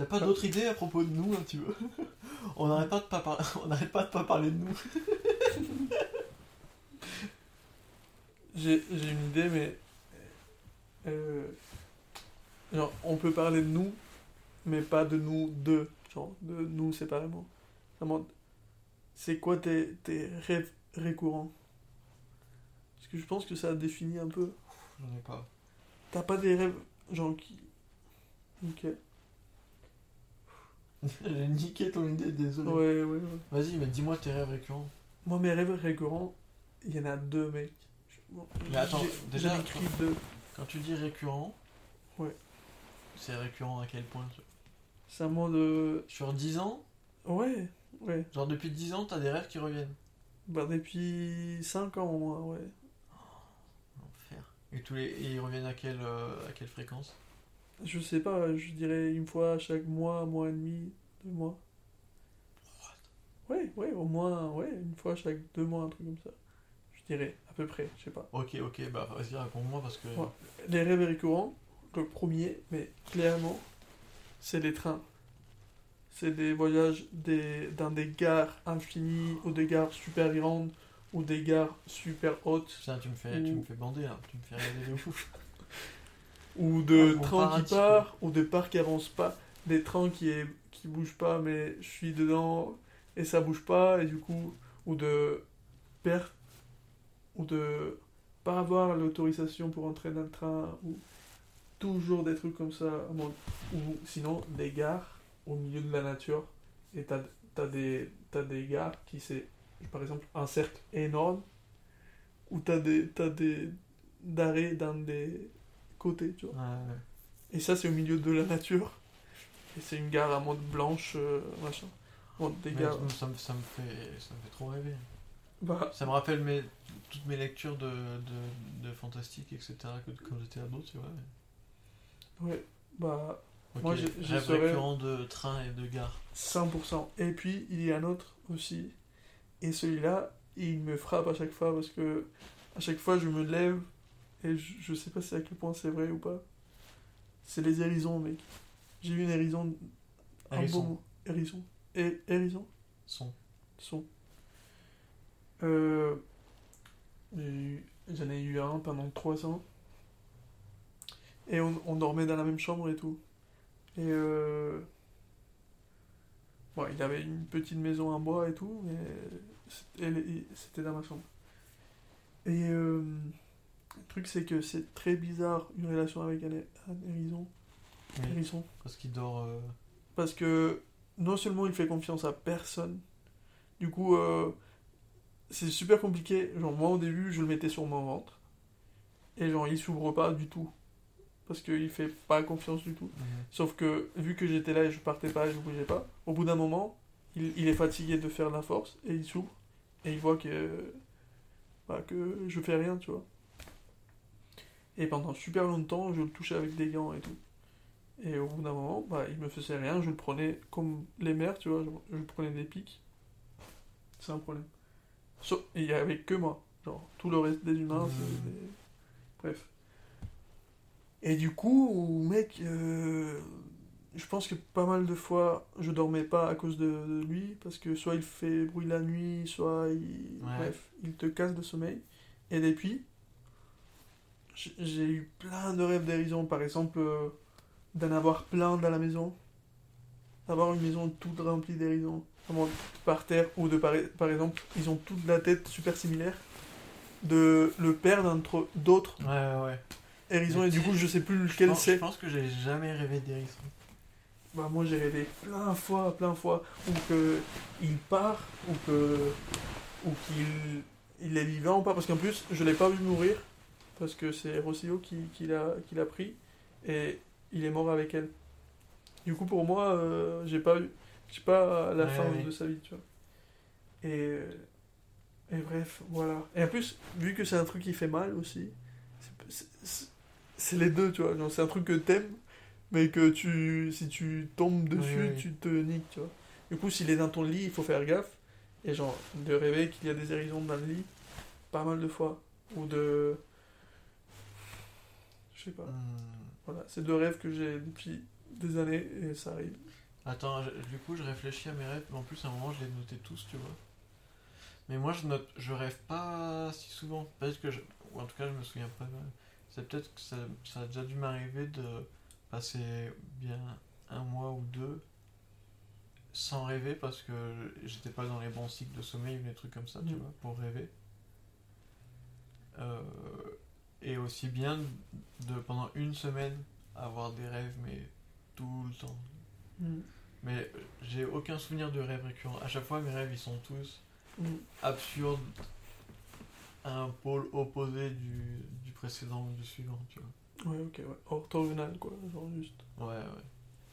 T'as pas d'autres idées à propos de nous un petit peu On n'arrête pas de pas. On n'arrête pas de pas parler de nous. J'ai une idée, mais. euh, genre, on peut parler de nous, mais pas de nous deux. Genre, de nous séparément. Vraiment, c'est quoi tes, tes rêves récurrents? Parce que je pense que ça définit un peu. J'en ai pas. T'as pas des rêves, genre qui. Ok. J'ai niqué ton idée, désolé. Ouais, ouais, ouais. Vas-y, mais dis-moi tes rêves récurrents. Moi, mes rêves récurrents, il y en a deux, mec. Bon, Mais attends, déjà, écrit deux. Quand tu dis récurrent, Ouais. c'est récurrent à quel point tu- C'est un mot de. Sur 10 ans Ouais, ouais. Genre depuis 10 ans, t'as des rêves qui reviennent. Bah, depuis 5 ans au moins, ouais. L'enfer. Et, tous les... et ils reviennent à quelle, euh, à quelle fréquence Je sais pas, je dirais une fois chaque mois, mois et demi, deux mois. Ouais, ouais, au moins, ouais, une fois chaque deux mois, un truc comme ça. Je dirais, à peu près, je sais pas. Ok, ok, bah vas-y, raconte-moi parce que. Ouais. Les rêves récurrents, le premier, mais clairement, c'est les trains. C'est des voyages des, dans des gares infinies, ou des gares super grandes, ou des gares super hautes, Putain, tu me fais, tu Ou- me fais bander là, tu me fais rêver de ouf. ou de trains qui partent, ou de parcs qui avancent pas, des trains qui, est, qui bougent pas, mais je suis dedans et ça bouge pas, et du coup, ou de perte, ou de pas avoir l'autorisation pour entrer dans le train, ou toujours des trucs comme ça, ou sinon des gares au milieu de la nature, et t'as as des, t'as des gares qui c'est, par exemple, un cercle énorme, où t'as des, t'as des d'arrêts dans des côtés, tu vois. Ouais, ouais. Et ça, c'est au milieu de la nature. Et c'est une gare à mode blanche, euh, machin. Bon, des gares. ça, me, ça, me fait, ça me fait trop rêver. Bah, Ça me rappelle mes, toutes mes lectures de, de, de fantastique, etc. que quand j'étais ado, tu vois. ouais, bah, Ok, Moi, j'ai- récurrent de train et de gare. 100%. Et puis, il y a un autre aussi. Et celui-là, il me frappe à chaque fois parce que à chaque fois, je me lève et je, je sais pas si à quel point c'est vrai ou pas. C'est les hérissons, mec. J'ai eu une hérison. Un Hérisson. beau mot. Hérisson. Hé- Hérisson Son. Son. Euh, J'en ai eu un pendant trois ans. Et on, on dormait dans la même chambre et tout. Et euh... bon, il avait une petite maison en bois et tout, mais c'était dans ma chambre. Et euh, le truc, c'est que c'est très bizarre une relation avec un, un hérisson. Hérisson. parce qu'il dort. euh, Parce que non seulement il fait confiance à personne, du coup, euh, c'est super compliqué. Genre, moi au début, je le mettais sur mon ventre, et genre, il s'ouvre pas du tout. Parce qu'il fait pas confiance du tout. Sauf que, vu que j'étais là et je partais pas et je bougeais pas, au bout d'un moment, il, il est fatigué de faire la force, et il s'ouvre, et il voit que, bah, que je fais rien, tu vois. Et pendant super longtemps, je le touchais avec des gants et tout. Et au bout d'un moment, bah, il me faisait rien, je le prenais comme les mères, tu vois, je, je prenais des pics. C'est un problème. Sauf- et il y avait que moi. Genre, tout le reste des humains, Mmh. c'est des- Bref. Et du coup, mec, euh, je pense que pas mal de fois, je dormais pas à cause de, de lui, parce que soit il fait bruit la nuit, soit il... Ouais. Bref, il te casse le sommeil. Et depuis, j'ai eu plein de rêves d'hérisson, par exemple, euh, d'en avoir plein dans la maison, d'avoir une maison toute remplie d'hérisons, par terre, ou de par, par exemple, ils ont toute la tête super similaire, de le d'un tro- d'autres Ouais, ouais. hérissons, Mais et du coup, je sais plus lequel pense, je c'est. pense que j'ai jamais rêvé d'hérisson. Bah moi j'ai rêvé plein fois, plein fois, ou que il part, ou que ou qu'il il est vivant ou pas, parce qu'en plus je l'ai pas vu mourir, parce que c'est Rossio qui, qui l'a pris, et il est mort avec elle. Du coup pour moi, euh, j'ai pas eu, j'ai pas la Ouais, fin ouais. de sa vie, tu vois. Et et bref, voilà. Et en plus, vu que c'est un truc qui fait mal aussi, c'est- les deux, tu vois. C'est un truc que t'aimes, mais que tu, si tu tombes dessus, tu te niques, tu vois. Du coup, s'il est dans ton lit, il faut faire gaffe. Et genre, de rêver qu'il y a des hérissons dans le lit, pas mal de fois. Ou de. Je sais pas. Hmm. Voilà, c'est deux rêves que j'ai depuis des années et ça arrive. Attends, je- du coup, je réfléchis à mes rêves, mais en plus, à un moment, je les notais tous, tu vois. Mais moi, je note, je rêve pas si souvent. Peut-être que je, ou en tout cas, je me souviens pas. C'est peut-être que ça, ça a déjà dû m'arriver de passer bien un mois ou deux sans rêver parce que j'étais pas dans les bons cycles de sommeil ou des trucs comme ça, tu Mm. vois, pour rêver. Euh, et aussi bien de pendant une semaine avoir des rêves, mais tout le temps. Mm. Mais euh, j'ai aucun souvenir de rêve récurrent. À chaque fois, mes rêves, ils sont tous Mm. absurdes à un pôle opposé du, du précédent ou du suivant, tu vois. Ouais, ok, ouais. Orthogonal, quoi, genre juste. Ouais, ouais.